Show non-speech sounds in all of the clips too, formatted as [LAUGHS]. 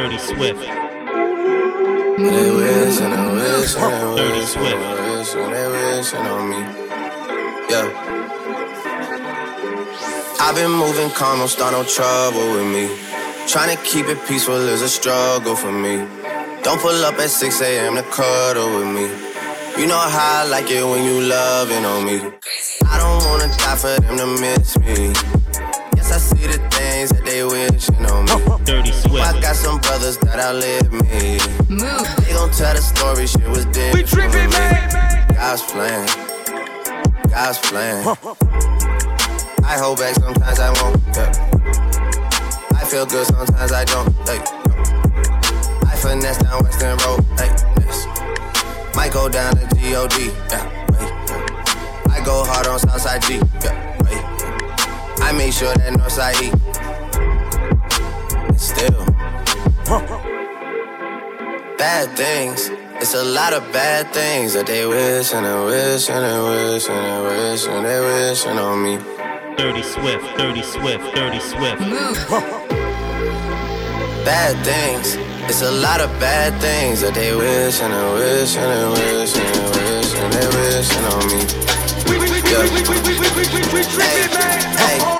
Dirty Swift. They wish and they wish Dirty wish and Swift. they wish they wishing on me. Yeah. I've been moving calm, don't start no trouble with me. Trying to keep it peaceful is a struggle for me. Don't pull up at 6 a.m. to cuddle with me. You know how I like it when you loving on me. I don't wanna die for them to miss me. Yes, I see the things that they wishing on me. [LAUGHS] Dirty Swift. I got some brothers that outlive me. Move. They gon' tell the story, shit was different. We trippin', man. God's plan. God's plan. I hold back sometimes I won't. Yeah. I feel good sometimes I don't. Hey. I finesse down Western Road. Hey. Yes. Might go down to God. Yeah. Hey. I go hard on Southside G. Yeah. Hey. I make sure that Northside E. And still. Bad things. It's a lot of bad things that they wish and they wish and they wish and they wish and they wishing on me. Dirty Swift. Dirty Swift. Dirty Swift. Bad things. It's a lot of bad things that they wish and they wish and they wish and they wish and they wishing on me. Hey, hey.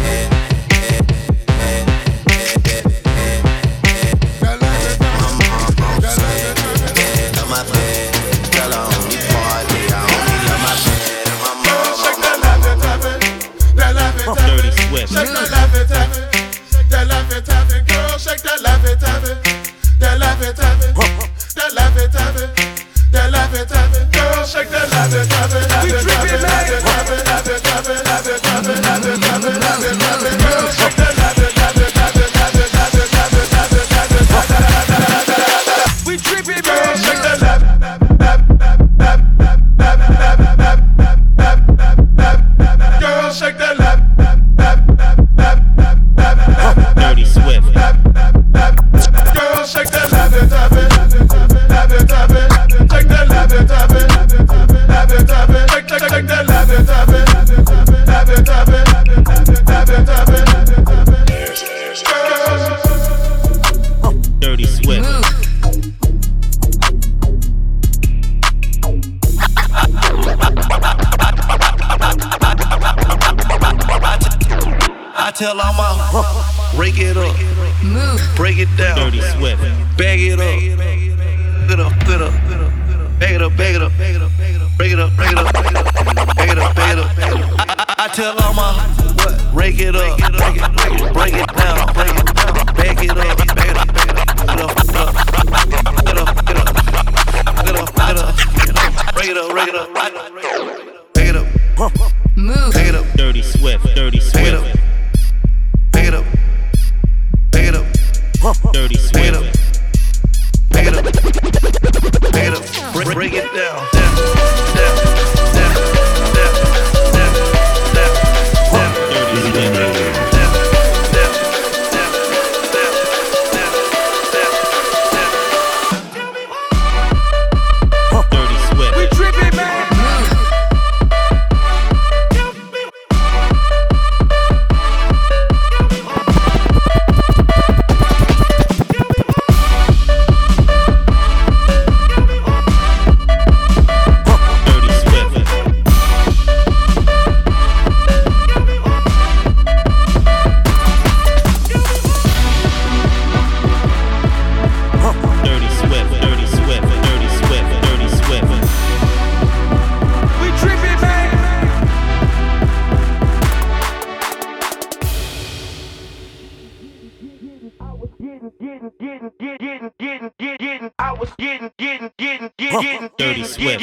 Swift.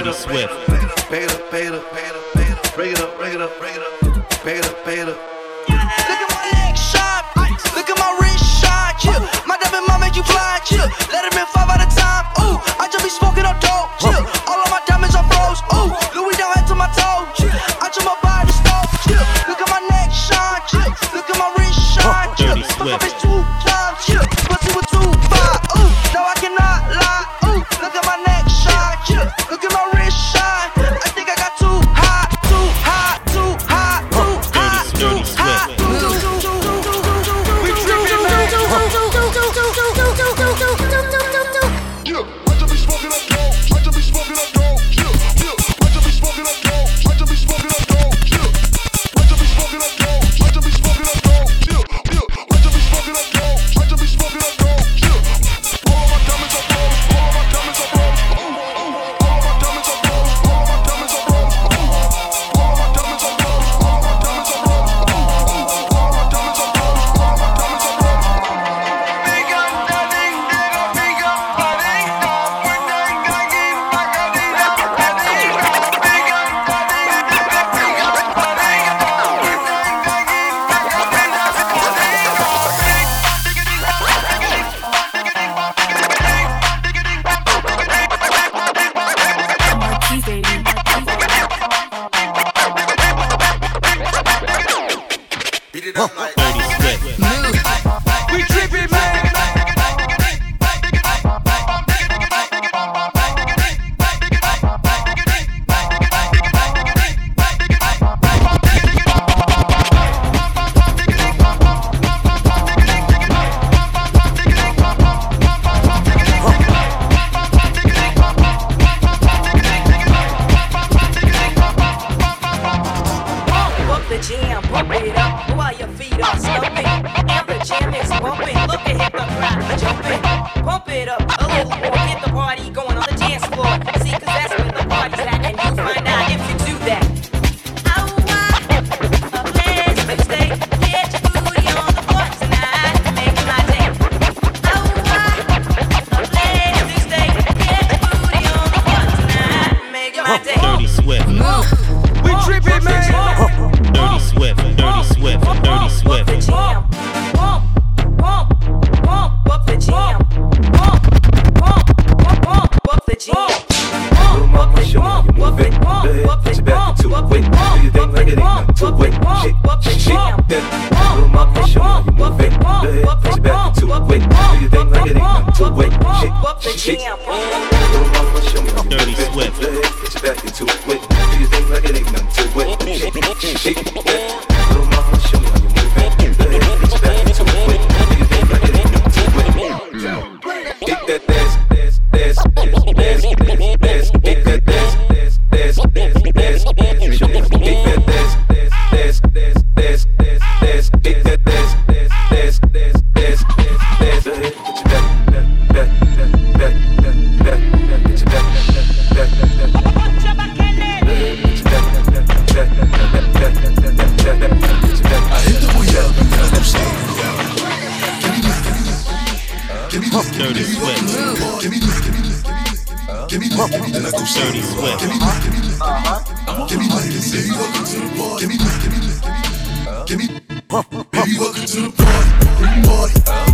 Taylor Swift. Bring it up, bring it up, bring it up, bring it up, bring it up, bring it up, bring it up. Uncle Shirley Swift. Give me lit, give me lit, uh-huh. give me lit, baby, welcome to the party. Give me lit, give me lit, uh-huh. give me, give me, baby, welcome to the party, party.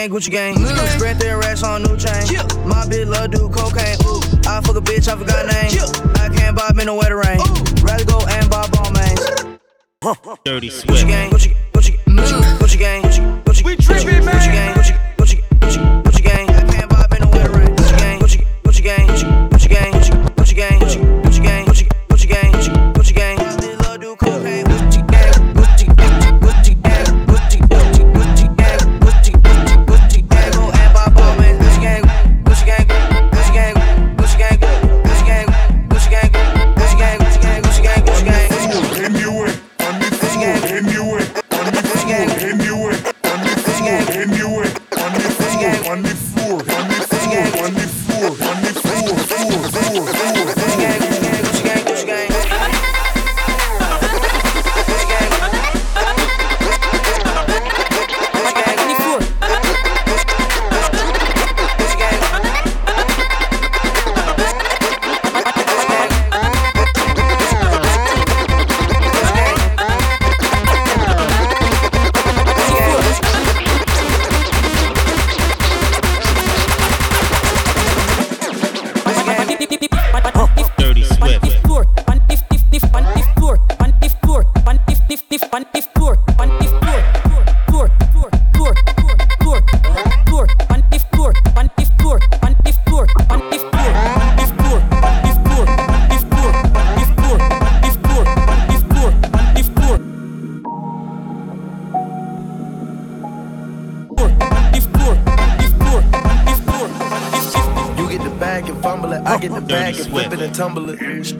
gang, Gucci gang. Mm-hmm. Spread their racks on new chain. Yeah. My bitch love do cocaine. Ooh. I fuck a bitch, I forgot name. Yeah. I can't buy me no wetter rain. Rather go and buy ball mains. [LAUGHS] Dirty sweat. Gucci gang, Gucci gang.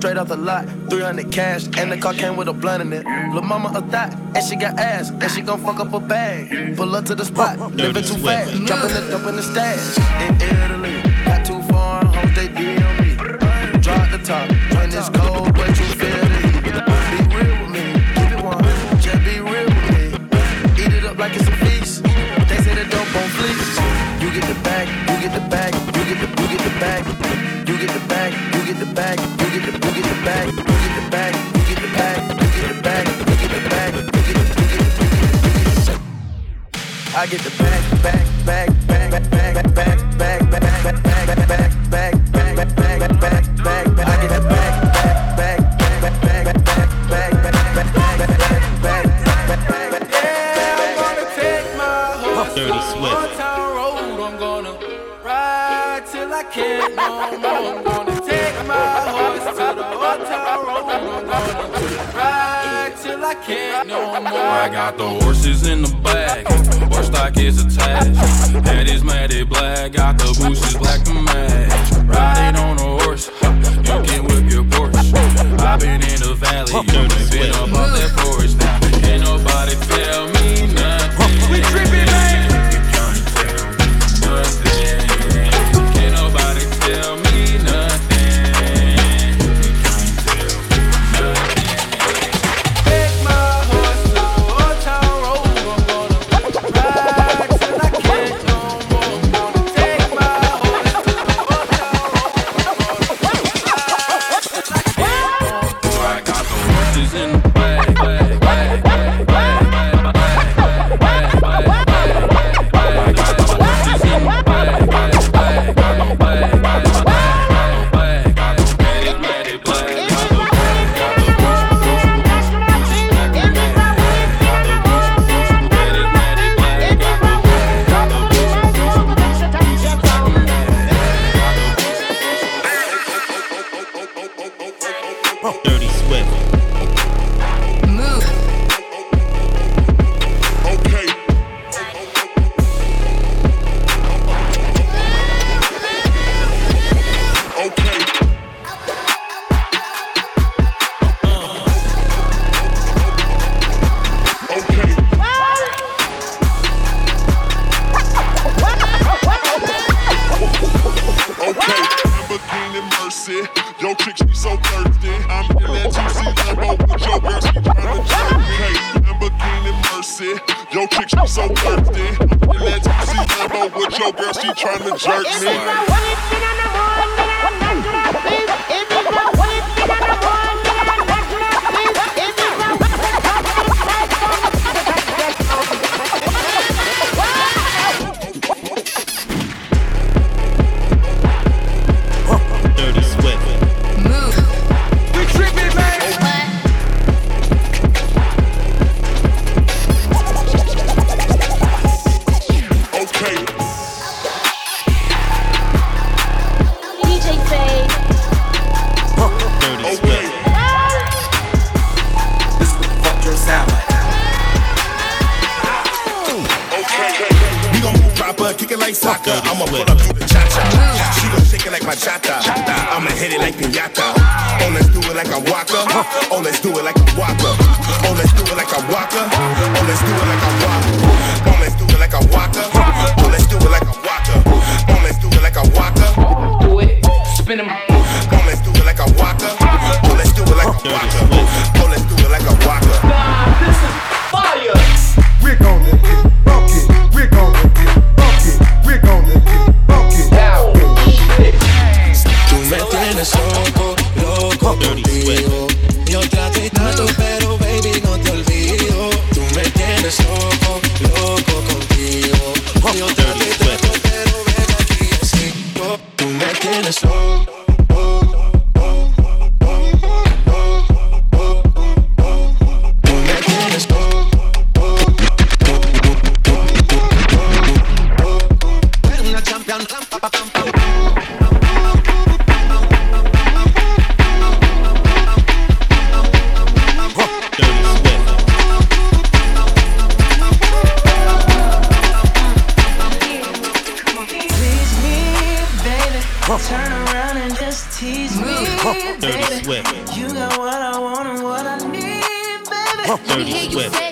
straight off the lot. 300 cash, and the car came with a blunt in it. Lil' mama a thot, and she got ass, and she gon' fuck up a bag. Pull up to the spot, living too fast, dropping the up in the stash. In Italy, got too far, hope they DM me. Drop the top, when it's cold. get the bag. so,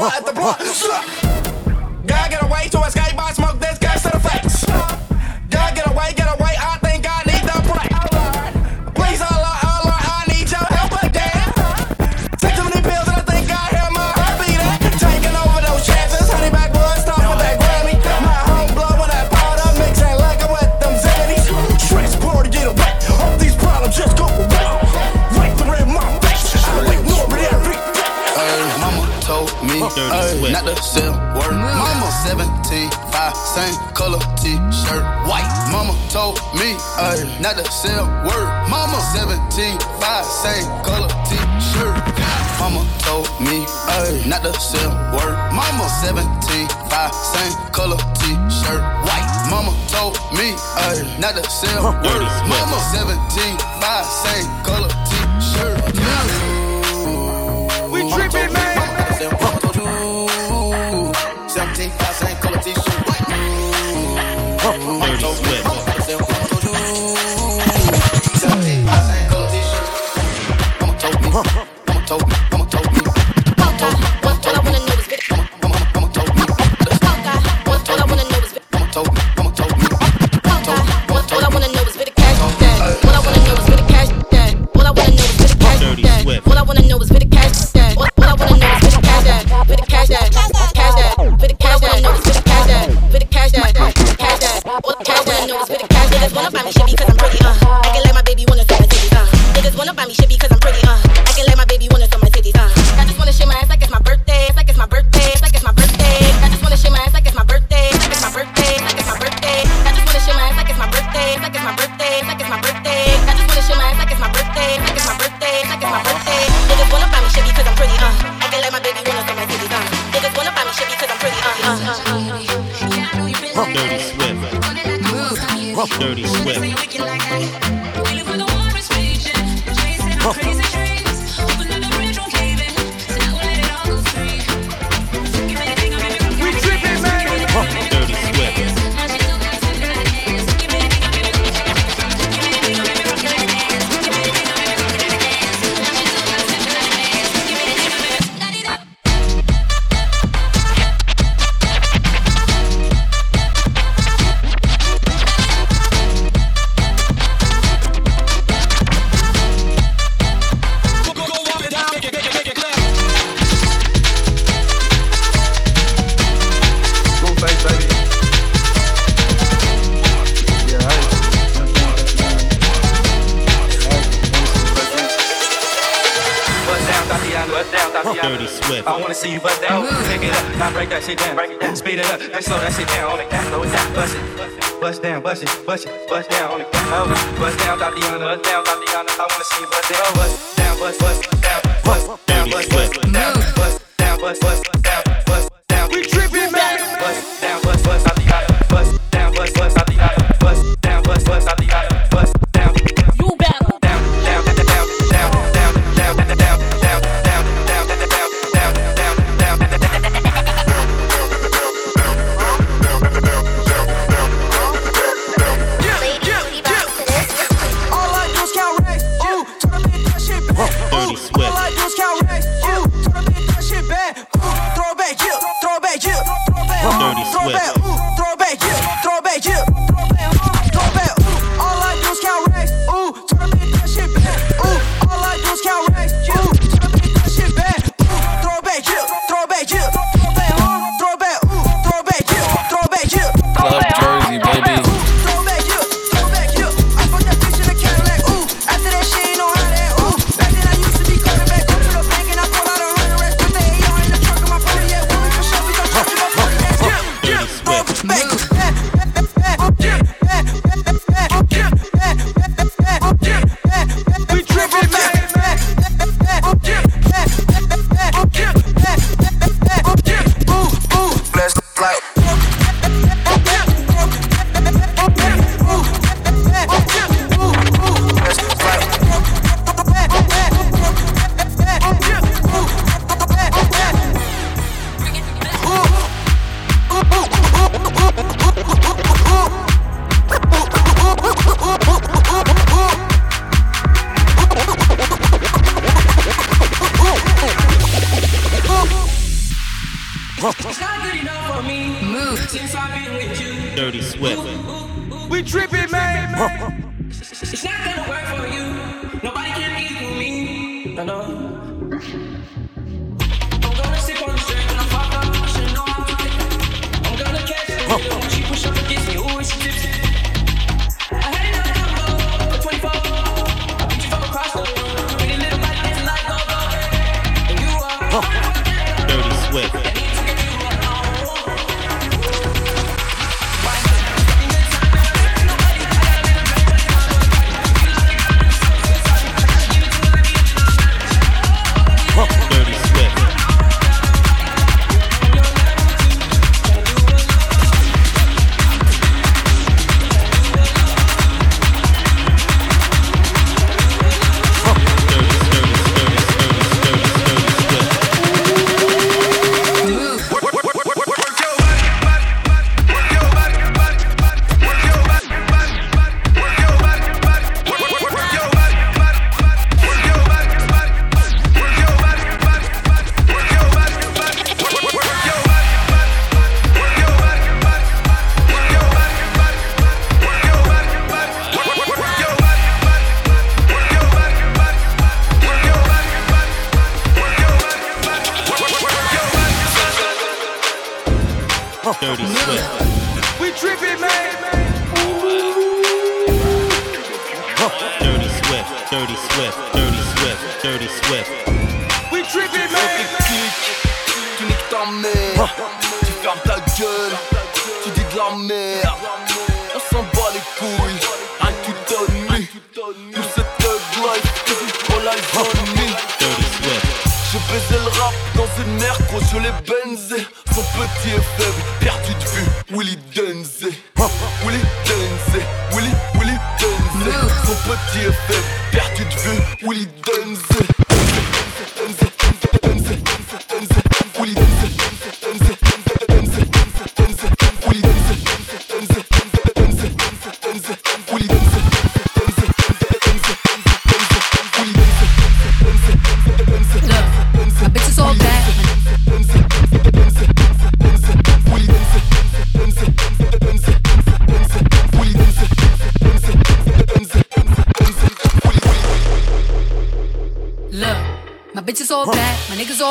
бла, это бла. same color t-shirt, white. Mama told me, ayy, not to say a word. Mama, 17, 5, same color t-shirt. Mama told me, ayy, not to say a word. Mama, 17, 5, same color t-shirt, white. Mama told me, ayy, not to say a word. Mama, 17, 5, same color t-shirt.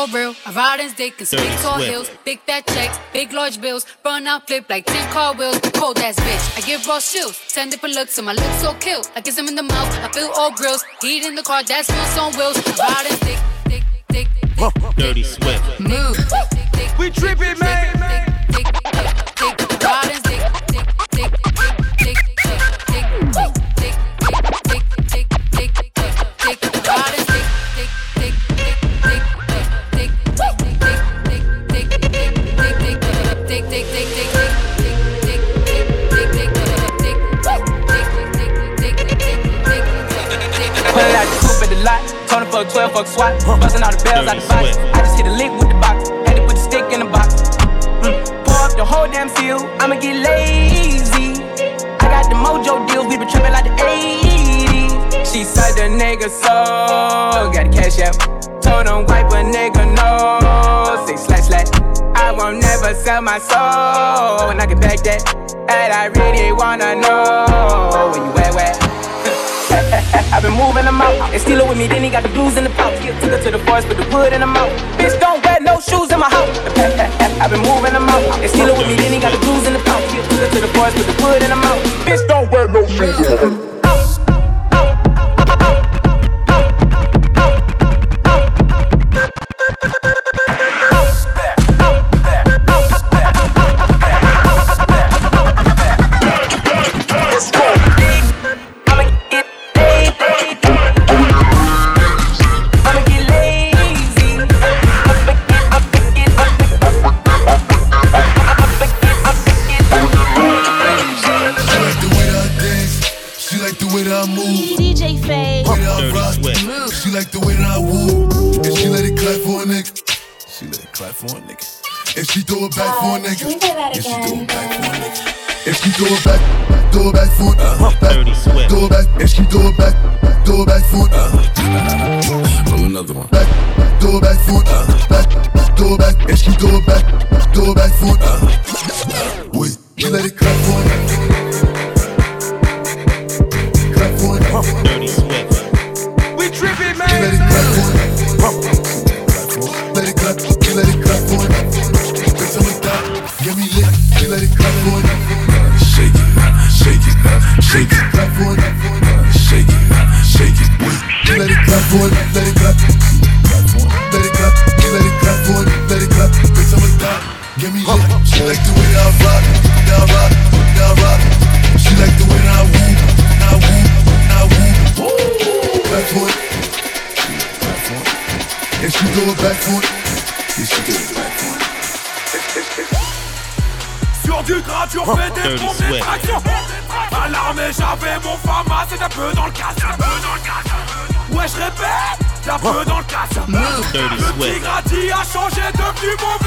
My real. I ride in dick and Dirty speak tall Swift. hills, big fat checks, big large bills, run out flip like 10 car wheels. Cold ass bitch, I give raw chills, 10 different looks, and my lips so kill. I kiss him in the mouth, I feel all grills, heat in the car, that's wheels on wheels. I ride in dick, dick, dick, dick, Dirty Swift. move. We tripping, man. Told 12, fuck SWAT. Busting all the bells out the box. I just hit a lick with the box. Had to put the stick in the box. Mm. Pour up the whole damn seal. I'ma get lazy. I got the mojo deals. We been tripping like the 80s. She said the nigga so. Got the cash out. Told him wipe a nigga no. Say slash slash. I won't never sell my soul. And I can back that. And I really wanna know where you at, where? [LAUGHS] I've been moving them out. Steal it with me, then he got the blues in the pouch. Took her to the forest, put the wood in the mouth. Bitch, don't wear no shoes in my house. [LAUGHS] I've been moving them out. Steal it with me, then he got the blues in the pouch. Took her to the forest, put the wood in the mouth. Bitch, don't wear no shoes in my house. changer de cubon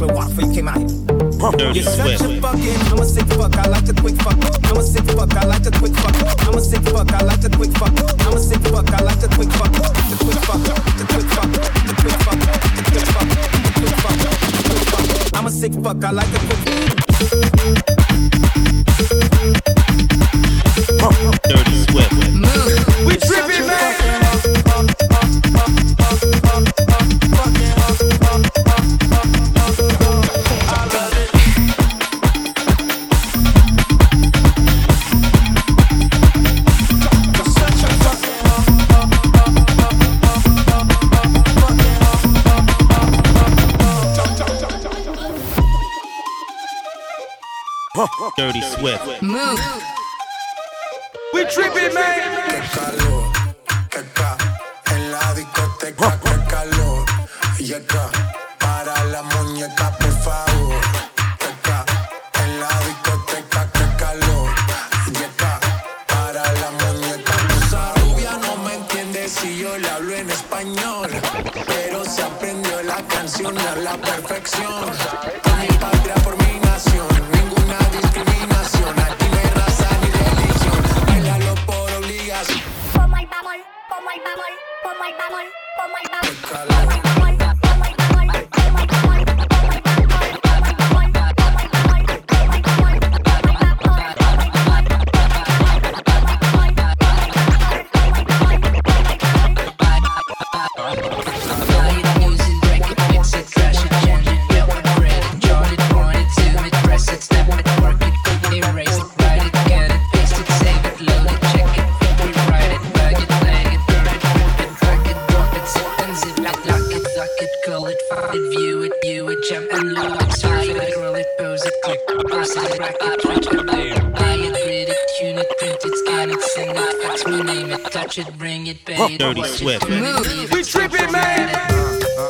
couple of waffle, you came out here. You're such a fucking, I'm a sick fuck, I like a quick fuck. I'm a sick fuck, I like a quick fuck. I'm a sick fuck, I like a quick fuck. I'm a sick fuck, I like a quick fuck. The quick fuck, the quick fuck, the quick fuck, the quick fuck, the quick fuck, the quick fuck. I'm a sick fuck, I like a quick fuck. Dirty Swift. Dirty Swift. Move. We tripping, man. Dirty Swift. We tripping, man.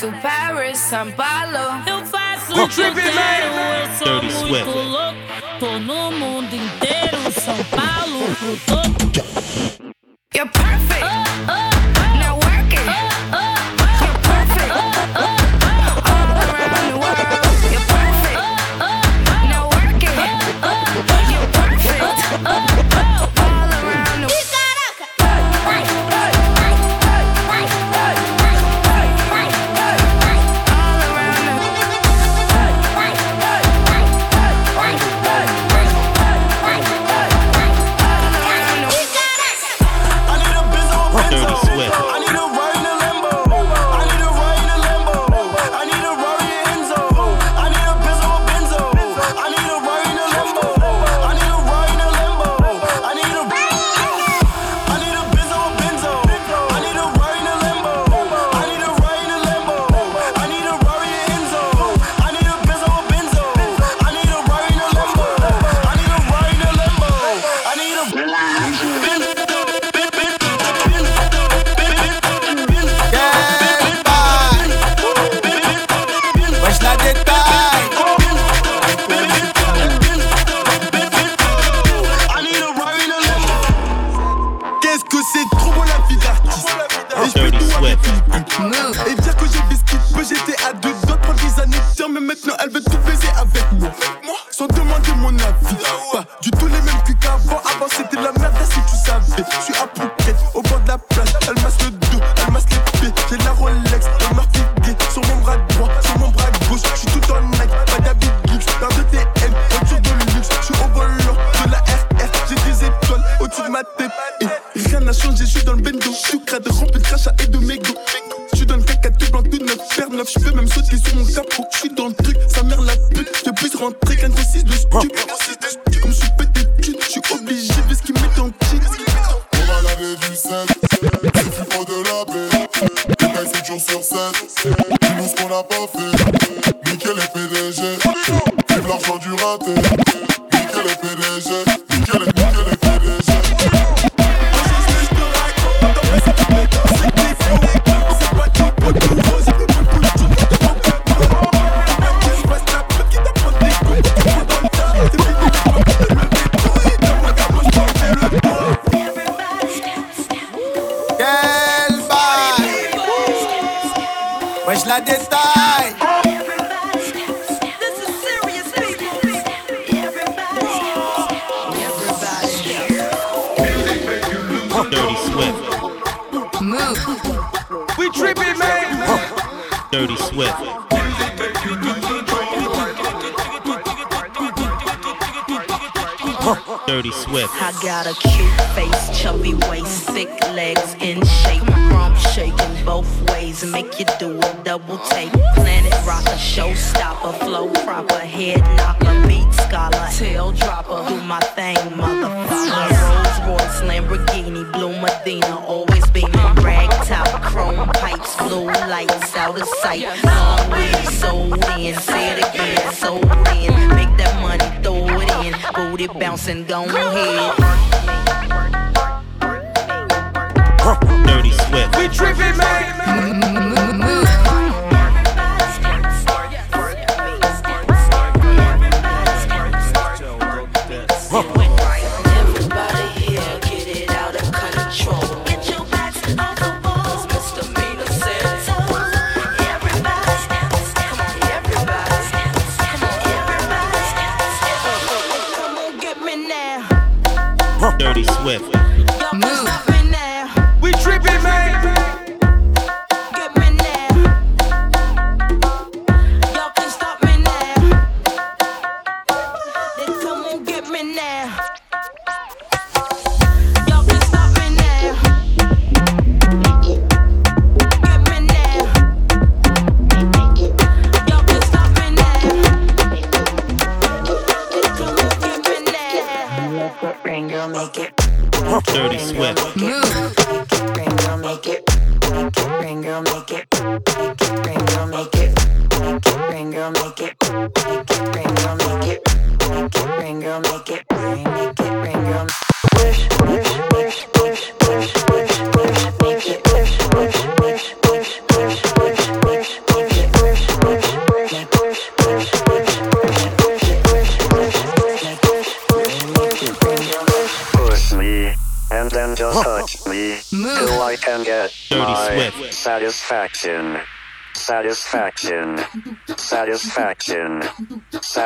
to Paris, São Paulo. Eu faço o que eu quero, eu sou muito louco. Tô no mundo inteiro, São Paulo pro todo. Vision Jésus dans le bendo. Sucre de rampe, de crachat et de mégots. Tu donnes caca, tu blanc, tout neuf, père neuf. Je même sauter sur mon capot. Je suis dans le truc, sa mère la pute. Je peux plus rentrer qu'un 6 de stup.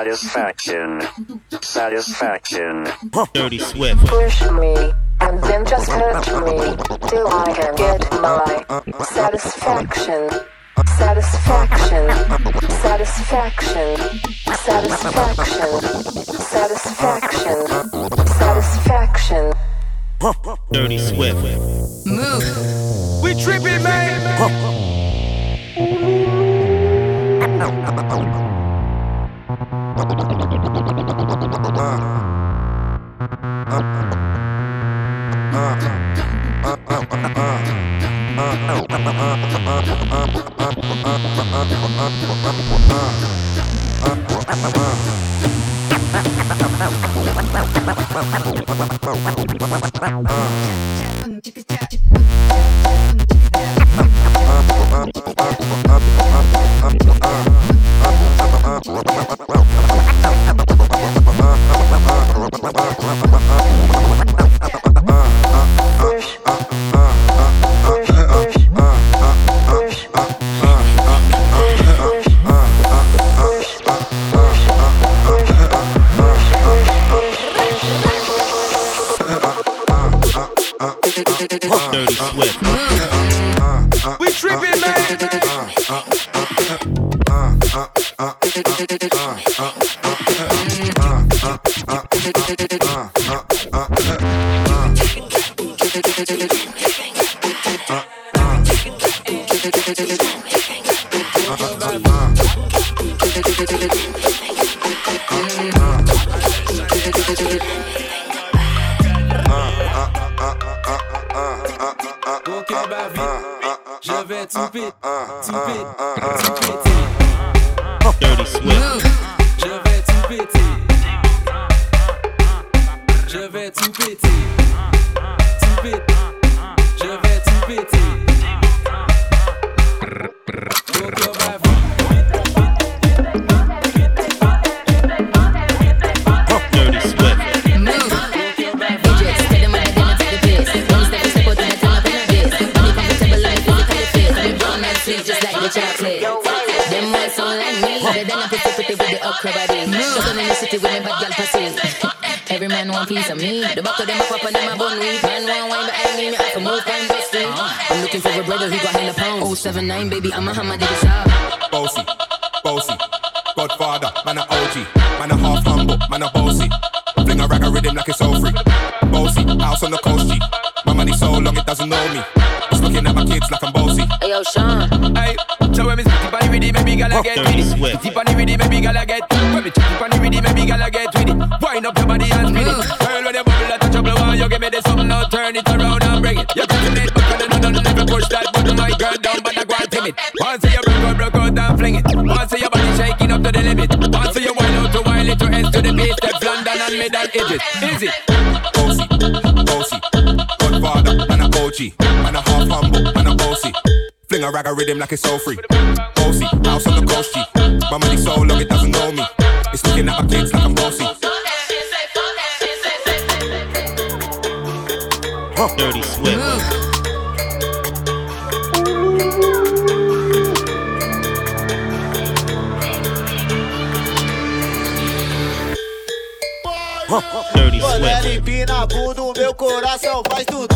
Satisfaction. Satisfaction. Dirty Swift. Push me, and then just touch me till I can get my satisfaction. Satisfaction, satisfaction, satisfaction, satisfaction, satisfaction. Dirty Swift. Move. We tripping, man. Jangan piece of me. The back of them a pop and them a bun weed. Man want wine behind me, me have to move kind of street. I'm looking for a brother who got hella pounds. 079 baby, I'm a hammer, dig it up. Bossy, bossy, Godfather, man a OG, man a half humble, man a bossy. Fling a rag a rhythm like it's all free. Bossy, house on the coast G. My money so long it doesn't know me. It's looking at my kids like I'm bossy. Hey yo, Sean. Hey, so when me spit on the rhythm, maybe gala get with it. Spit on the rhythm, maybe gala get. When me chip on the rhythm, maybe gala get with it. Wind up your body Turn it around and bring it. You're taking it back and don't never push that button, my girl down, but I go and timid. Once you broke out, broke out and fling it. Once your body shaking up to the limit. Once you wind out to wild it to ends to the base, step London and mid and edges. Easy. Bossy, bossy, Godfather, man a OG, man a half humble, man a bossy. Fling a rag a rhythm like it's all free. Bossy, house on the coast G. My money so long it doesn't know me. It's looking at my kids like I'm bossy. Dirty Swift. Quando ela empina a bunda, o meu coração faz tudo.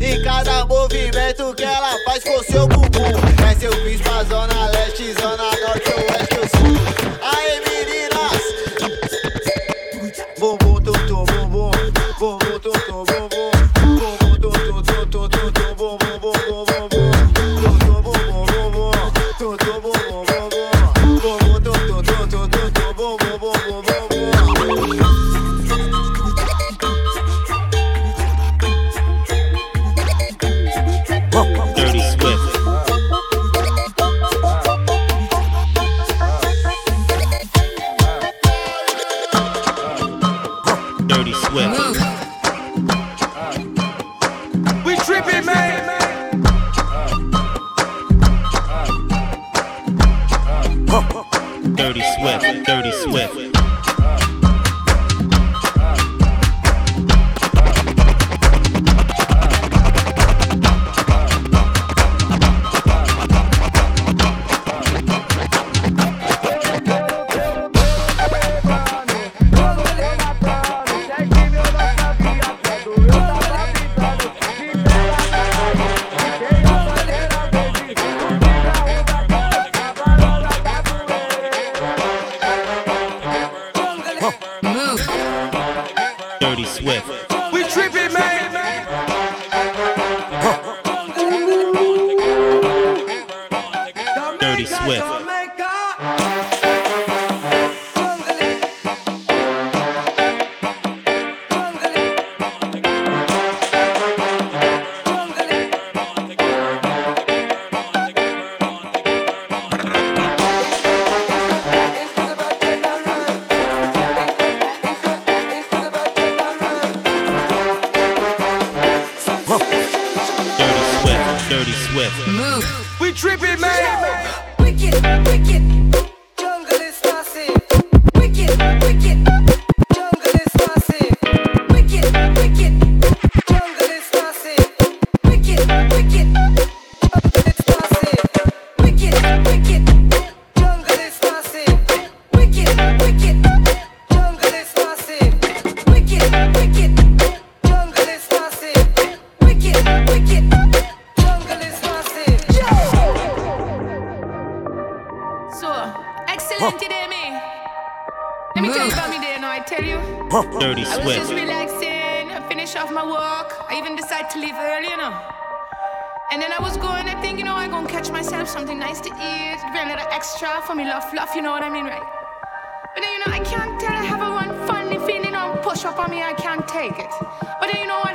Em cada movimento que ela faz com seu bumbum. É seu bis pra zona Move. We tripping, man. try for me love, love, you know what I mean, right? But then you know I can't tell I have a one funny feeling on push up on me, I can't take it. But then you know what?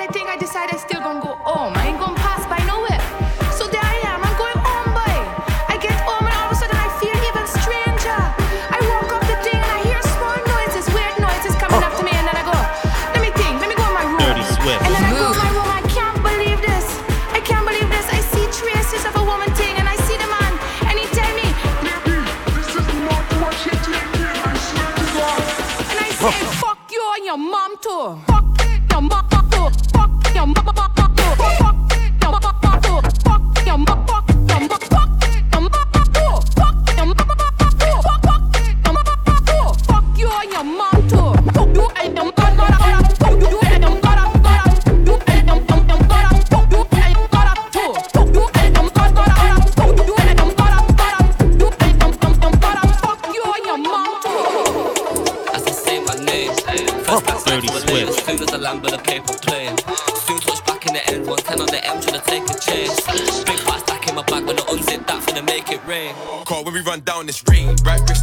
Call when we run down the street, right?